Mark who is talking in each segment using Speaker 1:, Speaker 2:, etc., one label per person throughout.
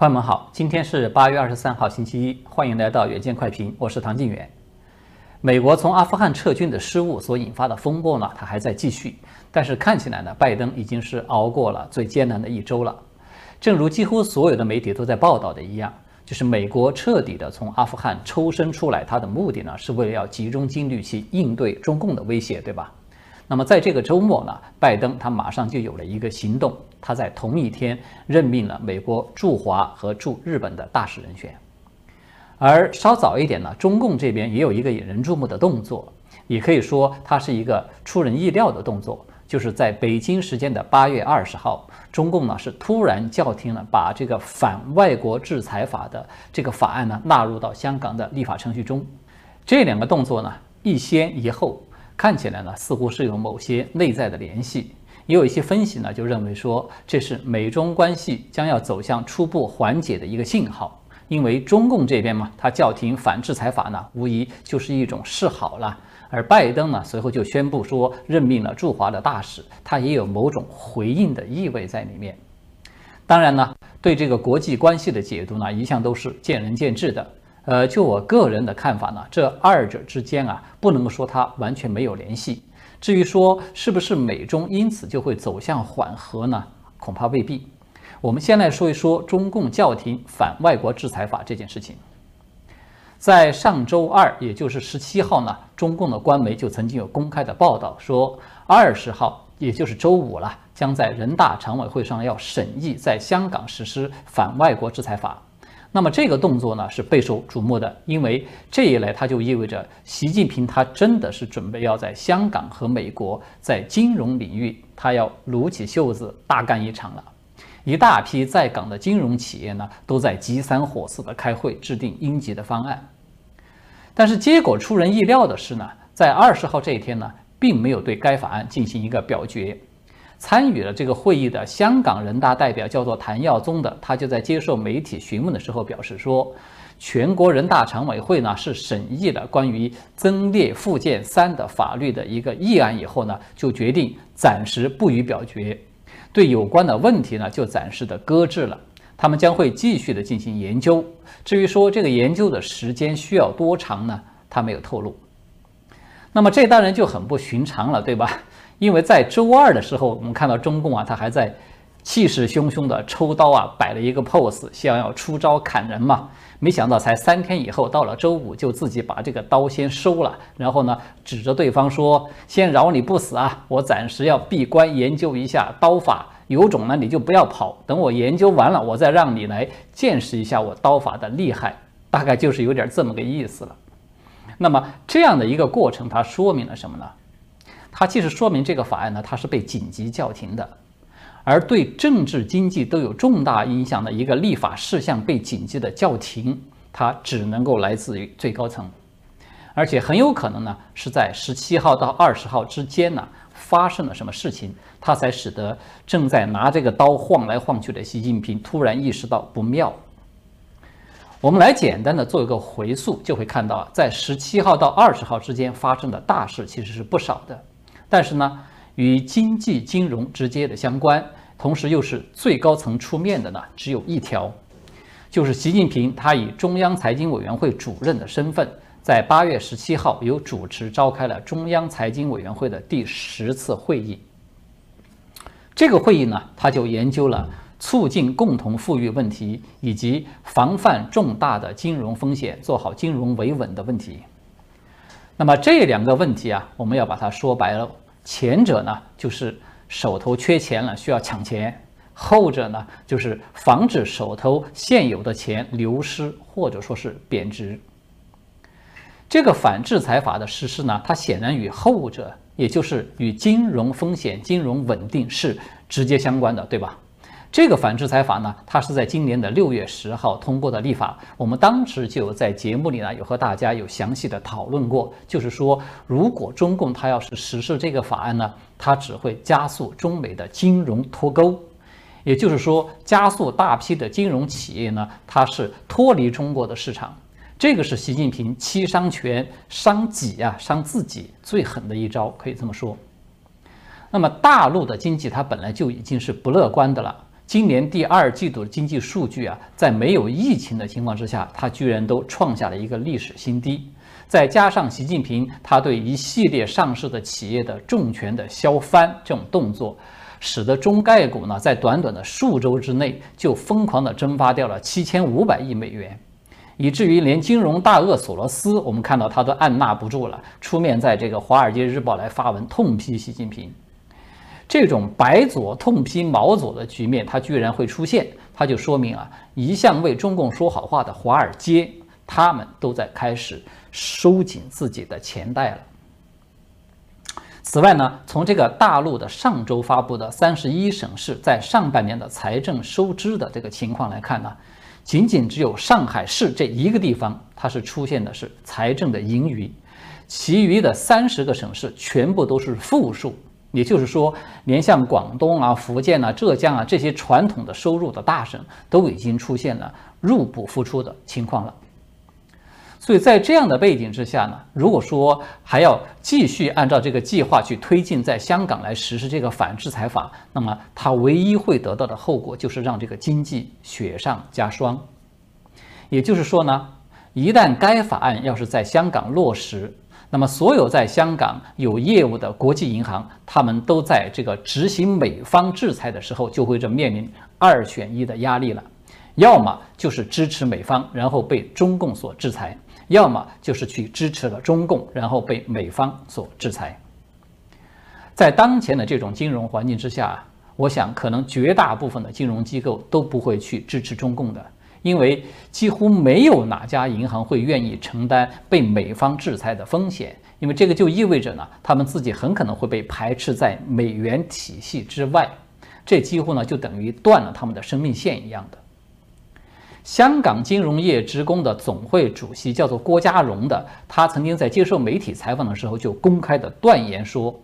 Speaker 1: 朋友们好，今天是八月二十三号，星期一，欢迎来到远见快评，我是唐静远。美国从阿富汗撤军的失误所引发的风波呢，它还在继续，但是看起来呢，拜登已经是熬过了最艰难的一周了。正如几乎所有的媒体都在报道的一样，就是美国彻底的从阿富汗抽身出来，它的目的呢，是为了要集中精力去应对中共的威胁，对吧？那么在这个周末呢，拜登他马上就有了一个行动，他在同一天任命了美国驻华和驻日本的大使人选。而稍早一点呢，中共这边也有一个引人注目的动作，也可以说它是一个出人意料的动作，就是在北京时间的八月二十号，中共呢是突然叫停了把这个反外国制裁法的这个法案呢纳入到香港的立法程序中。这两个动作呢一先一后。看起来呢，似乎是有某些内在的联系，也有一些分析呢，就认为说这是美中关系将要走向初步缓解的一个信号。因为中共这边嘛，他叫停反制裁法呢，无疑就是一种示好了。而拜登呢，随后就宣布说任命了驻华的大使，他也有某种回应的意味在里面。当然呢，对这个国际关系的解读呢，一向都是见仁见智的。呃，就我个人的看法呢，这二者之间啊，不能说它完全没有联系。至于说是不是美中因此就会走向缓和呢？恐怕未必。我们先来说一说中共叫停反外国制裁法这件事情。在上周二，也就是十七号呢，中共的官媒就曾经有公开的报道说，二十号，也就是周五了，将在人大常委会上要审议在香港实施反外国制裁法。那么这个动作呢是备受瞩目的，因为这一来，它就意味着习近平他真的是准备要在香港和美国在金融领域，他要撸起袖子大干一场了。一大批在港的金融企业呢，都在急三火四的开会制定应急的方案。但是结果出人意料的是呢，在二十号这一天呢，并没有对该法案进行一个表决。参与了这个会议的香港人大代表叫做谭耀宗的，他就在接受媒体询问的时候表示说，全国人大常委会呢是审议了关于增列附件三的法律的一个议案以后呢，就决定暂时不予表决，对有关的问题呢就暂时的搁置了，他们将会继续的进行研究。至于说这个研究的时间需要多长呢，他没有透露。那么这当然就很不寻常了，对吧？因为在周二的时候，我们看到中共啊，他还在气势汹汹的抽刀啊，摆了一个 pose，想要出招砍人嘛。没想到才三天以后，到了周五就自己把这个刀先收了，然后呢，指着对方说：“先饶你不死啊，我暂时要闭关研究一下刀法，有种呢你就不要跑，等我研究完了，我再让你来见识一下我刀法的厉害。”大概就是有点这么个意思了。那么这样的一个过程，它说明了什么呢？它既是说明这个法案呢，它是被紧急叫停的，而对政治经济都有重大影响的一个立法事项被紧急的叫停，它只能够来自于最高层，而且很有可能呢是在十七号到二十号之间呢发生了什么事情，它才使得正在拿这个刀晃来晃去的习近平突然意识到不妙。我们来简单的做一个回溯，就会看到在十七号到二十号之间发生的大事其实是不少的。但是呢，与经济金融直接的相关，同时又是最高层出面的呢，只有一条，就是习近平他以中央财经委员会主任的身份，在八月十七号由主持召开了中央财经委员会的第十次会议。这个会议呢，他就研究了促进共同富裕问题以及防范重大的金融风险、做好金融维稳的问题。那么这两个问题啊，我们要把它说白了。前者呢，就是手头缺钱了，需要抢钱；后者呢，就是防止手头现有的钱流失或者说是贬值。这个反制裁法的实施呢，它显然与后者，也就是与金融风险、金融稳定是直接相关的，对吧？这个反制裁法呢，它是在今年的六月十号通过的立法。我们当时就有在节目里呢，有和大家有详细的讨论过，就是说，如果中共它要是实施这个法案呢，它只会加速中美的金融脱钩，也就是说，加速大批的金融企业呢，它是脱离中国的市场。这个是习近平欺商权伤己啊，伤自己最狠的一招，可以这么说。那么大陆的经济它本来就已经是不乐观的了。今年第二季度的经济数据啊，在没有疫情的情况之下，它居然都创下了一个历史新低。再加上习近平他对一系列上市的企业的重拳的削藩这种动作，使得中概股呢在短短的数周之内就疯狂的蒸发掉了七千五百亿美元，以至于连金融大鳄索罗斯，我们看到他都按捺不住了，出面在这个《华尔街日报》来发文痛批习近平。这种白左痛批毛左的局面，它居然会出现，它就说明啊，一向为中共说好话的华尔街，他们都在开始收紧自己的钱袋了。此外呢，从这个大陆的上周发布的三十一省市在上半年的财政收支的这个情况来看呢，仅仅只有上海市这一个地方，它是出现的是财政的盈余，其余的三十个省市全部都是负数。也就是说，连像广东啊、福建啊、浙江啊这些传统的收入的大省，都已经出现了入不敷出的情况了。所以在这样的背景之下呢，如果说还要继续按照这个计划去推进在香港来实施这个反制裁法，那么它唯一会得到的后果就是让这个经济雪上加霜。也就是说呢，一旦该法案要是在香港落实，那么，所有在香港有业务的国际银行，他们都在这个执行美方制裁的时候，就会这面临二选一的压力了：要么就是支持美方，然后被中共所制裁；要么就是去支持了中共，然后被美方所制裁。在当前的这种金融环境之下，我想可能绝大部分的金融机构都不会去支持中共的。因为几乎没有哪家银行会愿意承担被美方制裁的风险，因为这个就意味着呢，他们自己很可能会被排斥在美元体系之外，这几乎呢就等于断了他们的生命线一样的。香港金融业职工的总会主席叫做郭家荣的，他曾经在接受媒体采访的时候就公开的断言说，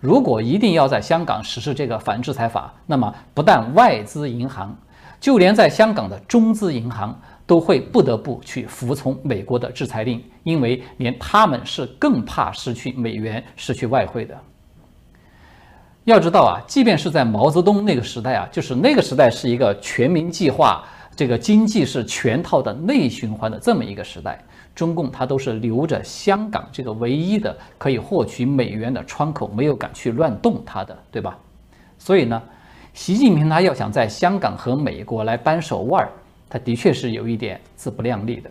Speaker 1: 如果一定要在香港实施这个反制裁法，那么不但外资银行。就连在香港的中资银行都会不得不去服从美国的制裁令，因为连他们是更怕失去美元、失去外汇的。要知道啊，即便是在毛泽东那个时代啊，就是那个时代是一个全民计划、这个经济是全套的内循环的这么一个时代，中共它都是留着香港这个唯一的可以获取美元的窗口，没有敢去乱动它的，对吧？所以呢。习近平他要想在香港和美国来扳手腕儿，他的确是有一点自不量力的。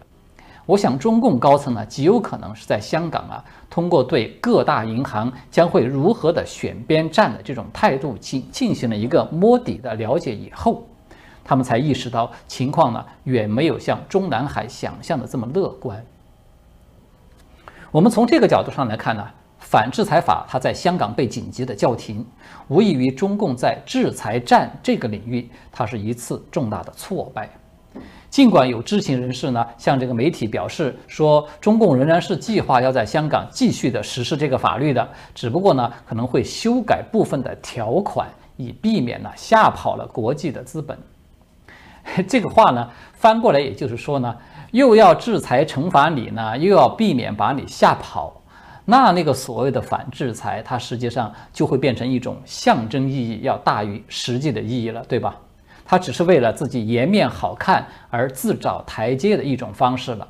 Speaker 1: 我想中共高层呢极有可能是在香港啊，通过对各大银行将会如何的选边站的这种态度进进行了一个摸底的了解以后，他们才意识到情况呢远没有像中南海想象的这么乐观。我们从这个角度上来看呢。反制裁法，它在香港被紧急的叫停，无异于中共在制裁战这个领域，它是一次重大的挫败。尽管有知情人士呢向这个媒体表示说，中共仍然是计划要在香港继续的实施这个法律的，只不过呢可能会修改部分的条款，以避免呢吓跑了国际的资本。这个话呢翻过来也就是说呢，又要制裁惩罚你呢，又要避免把你吓跑。那那个所谓的反制裁，它实际上就会变成一种象征意义要大于实际的意义了，对吧？它只是为了自己颜面好看而自找台阶的一种方式了。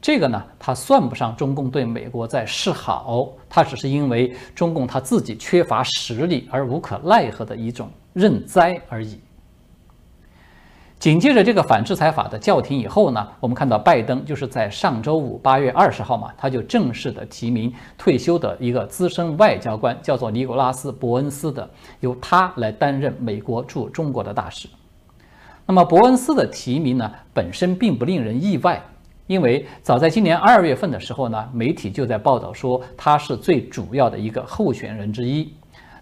Speaker 1: 这个呢，它算不上中共对美国在示好，它只是因为中共他自己缺乏实力而无可奈何的一种认栽而已。紧接着这个反制裁法的叫停以后呢，我们看到拜登就是在上周五八月二十号嘛，他就正式的提名退休的一个资深外交官，叫做尼古拉斯·伯恩斯的，由他来担任美国驻中国的大使。那么伯恩斯的提名呢，本身并不令人意外，因为早在今年二月份的时候呢，媒体就在报道说他是最主要的一个候选人之一。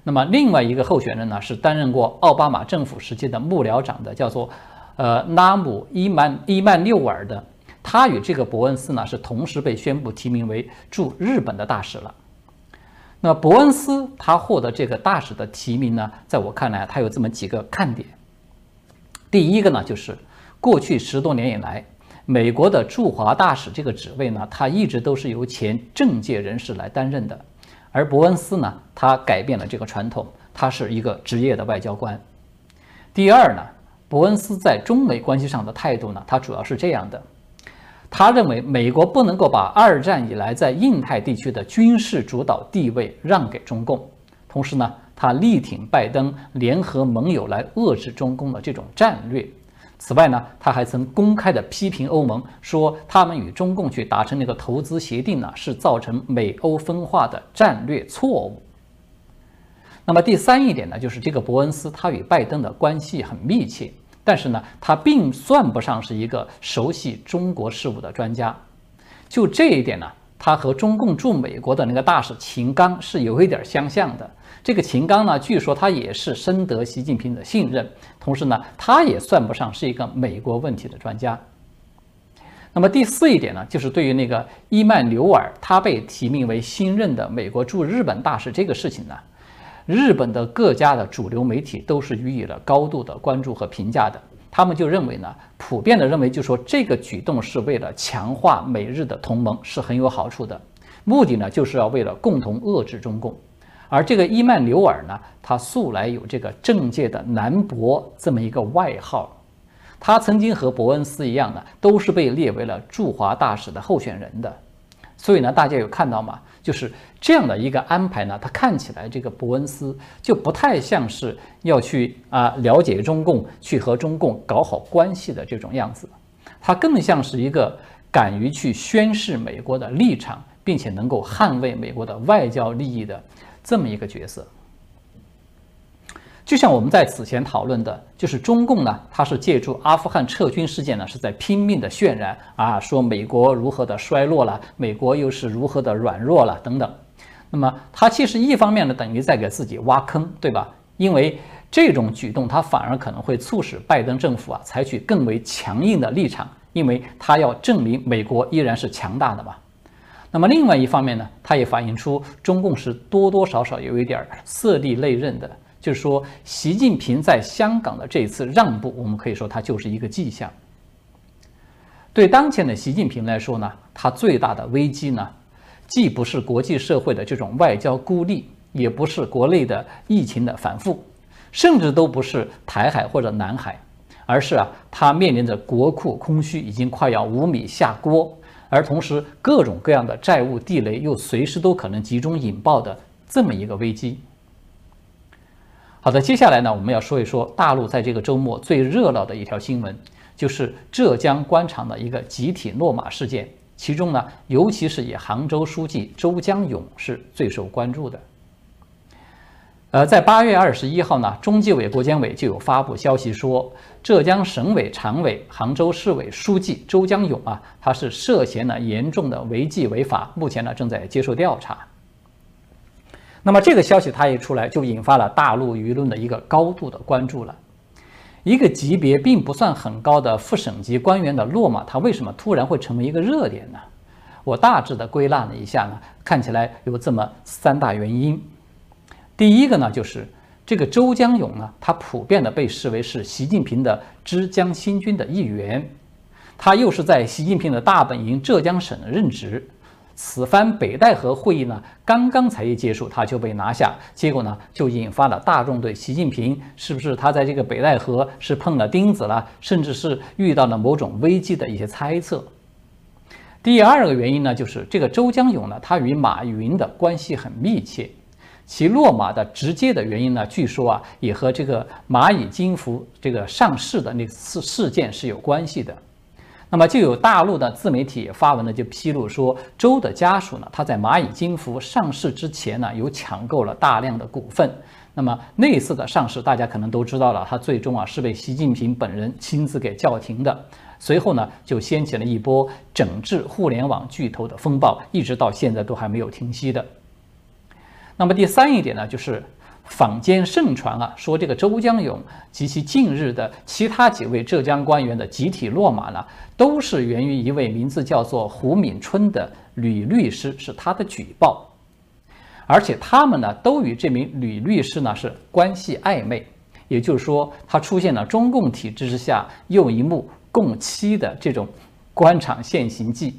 Speaker 1: 那么另外一个候选人呢，是担任过奥巴马政府时期的幕僚长的，叫做。呃，拉姆伊曼伊曼纽尔的，他与这个伯恩斯呢是同时被宣布提名为驻日本的大使了。那伯恩斯他获得这个大使的提名呢，在我看来，他有这么几个看点。第一个呢，就是过去十多年以来，美国的驻华大使这个职位呢，他一直都是由前政界人士来担任的，而伯恩斯呢，他改变了这个传统，他是一个职业的外交官。第二呢。伯恩斯在中美关系上的态度呢，他主要是这样的：他认为美国不能够把二战以来在印太地区的军事主导地位让给中共，同时呢，他力挺拜登联合盟友来遏制中共的这种战略。此外呢，他还曾公开的批评欧盟，说他们与中共去达成那个投资协定呢，是造成美欧分化的战略错误。那么第三一点呢，就是这个伯恩斯他与拜登的关系很密切，但是呢，他并算不上是一个熟悉中国事务的专家。就这一点呢，他和中共驻美国的那个大使秦刚是有一点相像的。这个秦刚呢，据说他也是深得习近平的信任，同时呢，他也算不上是一个美国问题的专家。那么第四一点呢，就是对于那个伊曼纽尔他被提名为新任的美国驻日本大使这个事情呢，日本的各家的主流媒体都是予以了高度的关注和评价的。他们就认为呢，普遍的认为，就说这个举动是为了强化美日的同盟，是很有好处的。目的呢，就是要为了共同遏制中共。而这个伊曼纽尔呢，他素来有这个政界的南博这么一个外号，他曾经和伯恩斯一样呢，都是被列为了驻华大使的候选人的。所以呢，大家有看到吗？就是这样的一个安排呢，他看起来这个伯恩斯就不太像是要去啊了解中共，去和中共搞好关系的这种样子，他更像是一个敢于去宣示美国的立场，并且能够捍卫美国的外交利益的。这么一个角色，就像我们在此前讨论的，就是中共呢，它是借助阿富汗撤军事件呢，是在拼命的渲染啊，说美国如何的衰落了，美国又是如何的软弱了等等。那么，它其实一方面呢，等于在给自己挖坑，对吧？因为这种举动，它反而可能会促使拜登政府啊，采取更为强硬的立场，因为他要证明美国依然是强大的嘛。那么另外一方面呢，它也反映出中共是多多少少有一点色厉内荏的，就是说习近平在香港的这一次让步，我们可以说它就是一个迹象。对当前的习近平来说呢，他最大的危机呢，既不是国际社会的这种外交孤立，也不是国内的疫情的反复，甚至都不是台海或者南海，而是啊，他面临着国库空虚，已经快要无米下锅。而同时，各种各样的债务地雷又随时都可能集中引爆的这么一个危机。好的，接下来呢，我们要说一说大陆在这个周末最热闹的一条新闻，就是浙江官场的一个集体落马事件。其中呢，尤其是以杭州书记周江勇是最受关注的。呃，在八月二十一号呢，中纪委、国监委就有发布消息说，浙江省委常委、杭州市委书记周江勇啊，他是涉嫌呢严重的违纪违法，目前呢正在接受调查。那么这个消息他一出来，就引发了大陆舆论的一个高度的关注了。一个级别并不算很高的副省级官员的落马，他为什么突然会成为一个热点呢？我大致的归纳了一下呢，看起来有这么三大原因。第一个呢，就是这个周江勇呢，他普遍的被视为是习近平的浙江新军的一员，他又是在习近平的大本营浙江省任职。此番北戴河会议呢，刚刚才一结束，他就被拿下，结果呢，就引发了大众对习近平是不是他在这个北戴河是碰了钉子了，甚至是遇到了某种危机的一些猜测。第二个原因呢，就是这个周江勇呢，他与马云的关系很密切。其落马的直接的原因呢，据说啊，也和这个蚂蚁金服这个上市的那次事件是有关系的。那么就有大陆的自媒体发文呢，就披露说，周的家属呢，他在蚂蚁金服上市之前呢，有抢购了大量的股份。那么那次的上市，大家可能都知道了，他最终啊是被习近平本人亲自给叫停的。随后呢，就掀起了一波整治互联网巨头的风暴，一直到现在都还没有停息的。那么第三一点呢，就是坊间盛传啊，说这个周江勇及其近日的其他几位浙江官员的集体落马呢，都是源于一位名字叫做胡敏春的女律师是他的举报，而且他们呢都与这名女律师呢是关系暧昧，也就是说，他出现了中共体制之下又一幕共妻的这种官场现形记。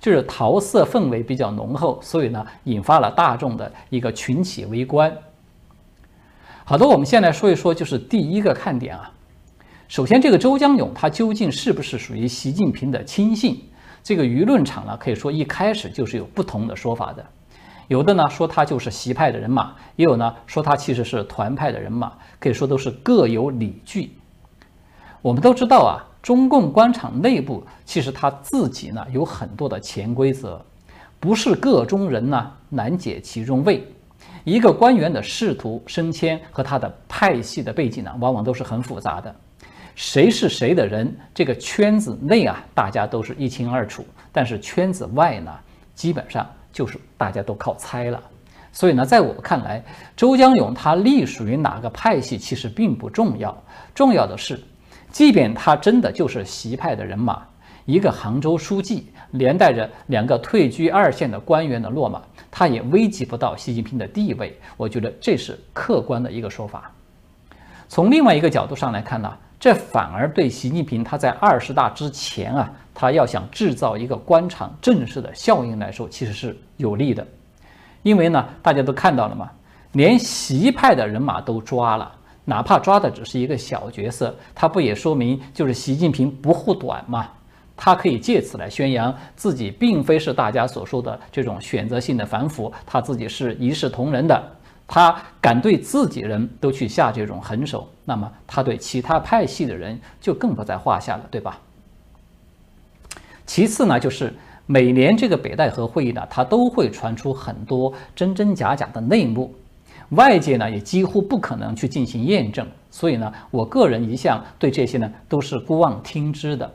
Speaker 1: 就是桃色氛围比较浓厚，所以呢，引发了大众的一个群起围观。好的，我们先来说一说，就是第一个看点啊，首先，这个周江勇他究竟是不是属于习近平的亲信？这个舆论场呢，可以说一开始就是有不同的说法的。有的呢说他就是习派的人马，也有呢说他其实是团派的人马，可以说都是各有理据。我们都知道啊，中共官场内部其实他自己呢有很多的潜规则，不是个中人呢难解其中味。一个官员的仕途升迁和他的派系的背景呢，往往都是很复杂的。谁是谁的人，这个圈子内啊，大家都是一清二楚，但是圈子外呢，基本上。就是大家都靠猜了，所以呢，在我看来，周江勇他隶属于哪个派系其实并不重要，重要的是，即便他真的就是习派的人马，一个杭州书记连带着两个退居二线的官员的落马，他也危及不到习近平的地位。我觉得这是客观的一个说法。从另外一个角度上来看呢？这反而对习近平他在二十大之前啊，他要想制造一个官场正式的效应来说，其实是有利的。因为呢，大家都看到了嘛，连习派的人马都抓了，哪怕抓的只是一个小角色，他不也说明就是习近平不护短嘛？他可以借此来宣扬自己并非是大家所说的这种选择性的反腐，他自己是一视同仁的。他敢对自己人都去下这种狠手，那么他对其他派系的人就更不在话下了，对吧？其次呢，就是每年这个北戴河会议呢，它都会传出很多真真假假的内幕，外界呢也几乎不可能去进行验证，所以呢，我个人一向对这些呢都是姑妄听之的。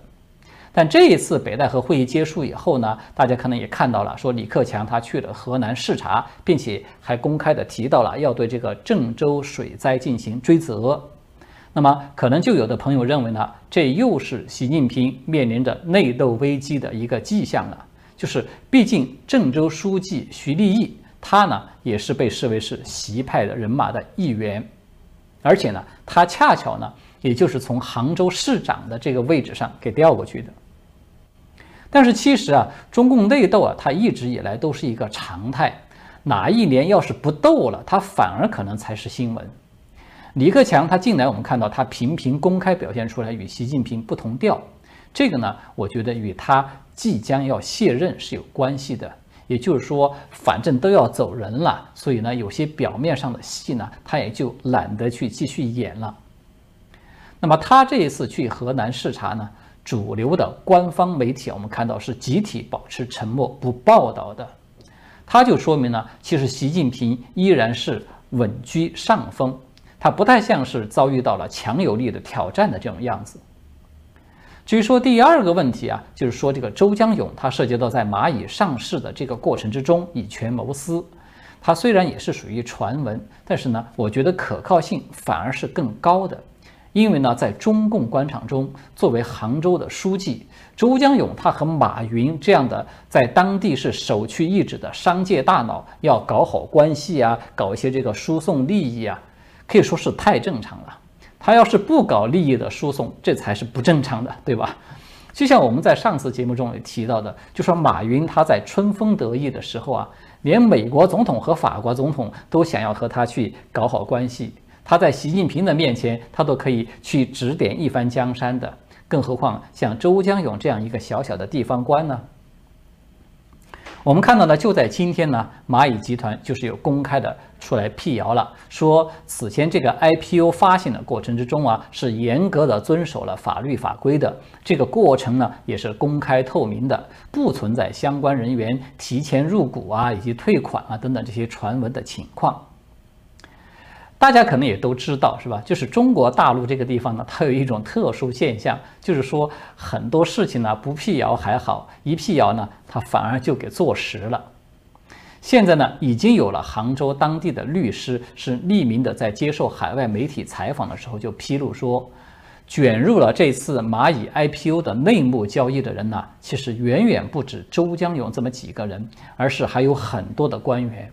Speaker 1: 但这一次北戴河会议结束以后呢，大家可能也看到了，说李克强他去了河南视察，并且还公开的提到了要对这个郑州水灾进行追责。那么可能就有的朋友认为呢，这又是习近平面临着内斗危机的一个迹象了。就是毕竟郑州书记徐立毅他呢也是被视为是习派的人马的一员，而且呢他恰巧呢也就是从杭州市长的这个位置上给调过去的。但是其实啊，中共内斗啊，它一直以来都是一个常态。哪一年要是不斗了，它反而可能才是新闻。李克强他近来我们看到他频频公开表现出来与习近平不同调，这个呢，我觉得与他即将要卸任是有关系的。也就是说，反正都要走人了，所以呢，有些表面上的戏呢，他也就懒得去继续演了。那么他这一次去河南视察呢？主流的官方媒体，我们看到是集体保持沉默不报道的，它就说明呢，其实习近平依然是稳居上风，他不太像是遭遇到了强有力的挑战的这种样子。至于说第二个问题啊，就是说这个周江勇他涉及到在蚂蚁上市的这个过程之中以权谋私，他虽然也是属于传闻，但是呢，我觉得可靠性反而是更高的。因为呢，在中共官场中，作为杭州的书记周江勇，他和马云这样的在当地是首屈一指的商界大佬，要搞好关系啊，搞一些这个输送利益啊，可以说是太正常了。他要是不搞利益的输送，这才是不正常的，对吧？就像我们在上次节目中也提到的，就说马云他在春风得意的时候啊，连美国总统和法国总统都想要和他去搞好关系。他在习近平的面前，他都可以去指点一番江山的，更何况像周江勇这样一个小小的地方官呢？我们看到呢，就在今天呢，蚂蚁集团就是有公开的出来辟谣了，说此前这个 IPO 发行的过程之中啊，是严格的遵守了法律法规的，这个过程呢也是公开透明的，不存在相关人员提前入股啊，以及退款啊等等这些传闻的情况。大家可能也都知道，是吧？就是中国大陆这个地方呢，它有一种特殊现象，就是说很多事情呢不辟谣还好，一辟谣呢，它反而就给坐实了。现在呢，已经有了杭州当地的律师是匿名的，在接受海外媒体采访的时候就披露说，卷入了这次蚂蚁 IPO 的内幕交易的人呢，其实远远不止周江勇这么几个人，而是还有很多的官员。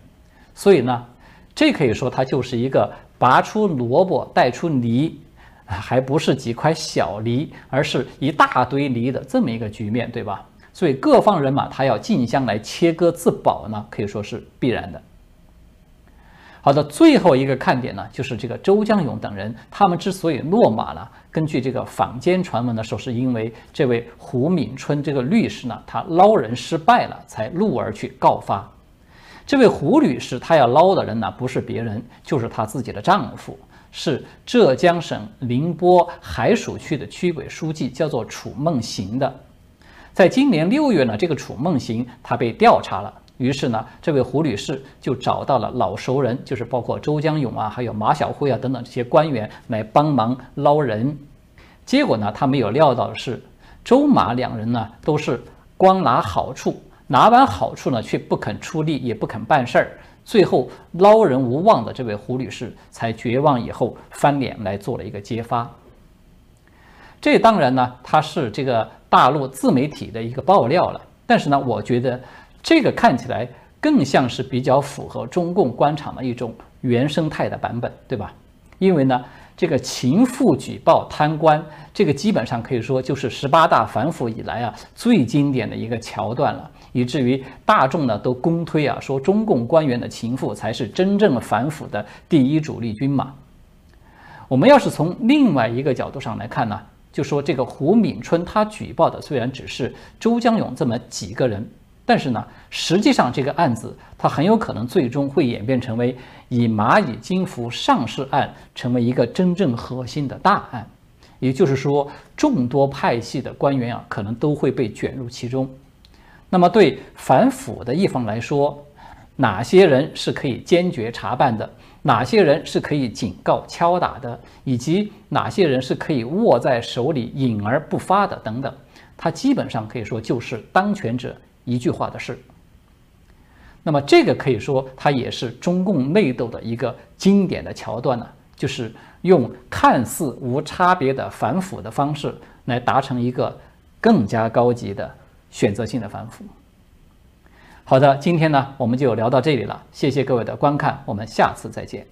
Speaker 1: 所以呢。这可以说，它就是一个拔出萝卜带出梨，还不是几块小梨，而是一大堆梨的这么一个局面，对吧？所以各方人马他要竞相来切割自保呢，可以说是必然的。好的，最后一个看点呢，就是这个周江勇等人，他们之所以落马了，根据这个坊间传闻呢，说是因为这位胡敏春这个律师呢，他捞人失败了，才怒而去告发。这位胡女士，她要捞的人呢，不是别人，就是她自己的丈夫，是浙江省宁波海曙区的区委书记，叫做楚梦行的。在今年六月呢，这个楚梦行他被调查了。于是呢，这位胡女士就找到了老熟人，就是包括周江勇啊，还有马晓辉啊等等这些官员来帮忙捞人。结果呢，他没有料到的是，周马两人呢都是光拿好处，拿完好处呢却不肯出力，也不肯办事儿。最后捞人无望的这位胡女士才绝望以后翻脸来做了一个揭发。这当然呢，它是这个大陆自媒体的一个爆料了。但是呢，我觉得。这个看起来更像是比较符合中共官场的一种原生态的版本，对吧？因为呢，这个情妇举报贪官，这个基本上可以说就是十八大反腐以来啊最经典的一个桥段了，以至于大众呢都公推啊说中共官员的情妇才是真正反腐的第一主力军嘛。我们要是从另外一个角度上来看呢，就说这个胡敏春他举报的虽然只是周江勇这么几个人。但是呢，实际上这个案子它很有可能最终会演变成为以蚂蚁金服上市案成为一个真正核心的大案，也就是说，众多派系的官员啊，可能都会被卷入其中。那么对反腐的一方来说，哪些人是可以坚决查办的，哪些人是可以警告敲打的，以及哪些人是可以握在手里隐而不发的等等，它基本上可以说就是当权者。一句话的事，那么这个可以说它也是中共内斗的一个经典的桥段呢，就是用看似无差别的反腐的方式来达成一个更加高级的选择性的反腐。好的，今天呢我们就聊到这里了，谢谢各位的观看，我们下次再见。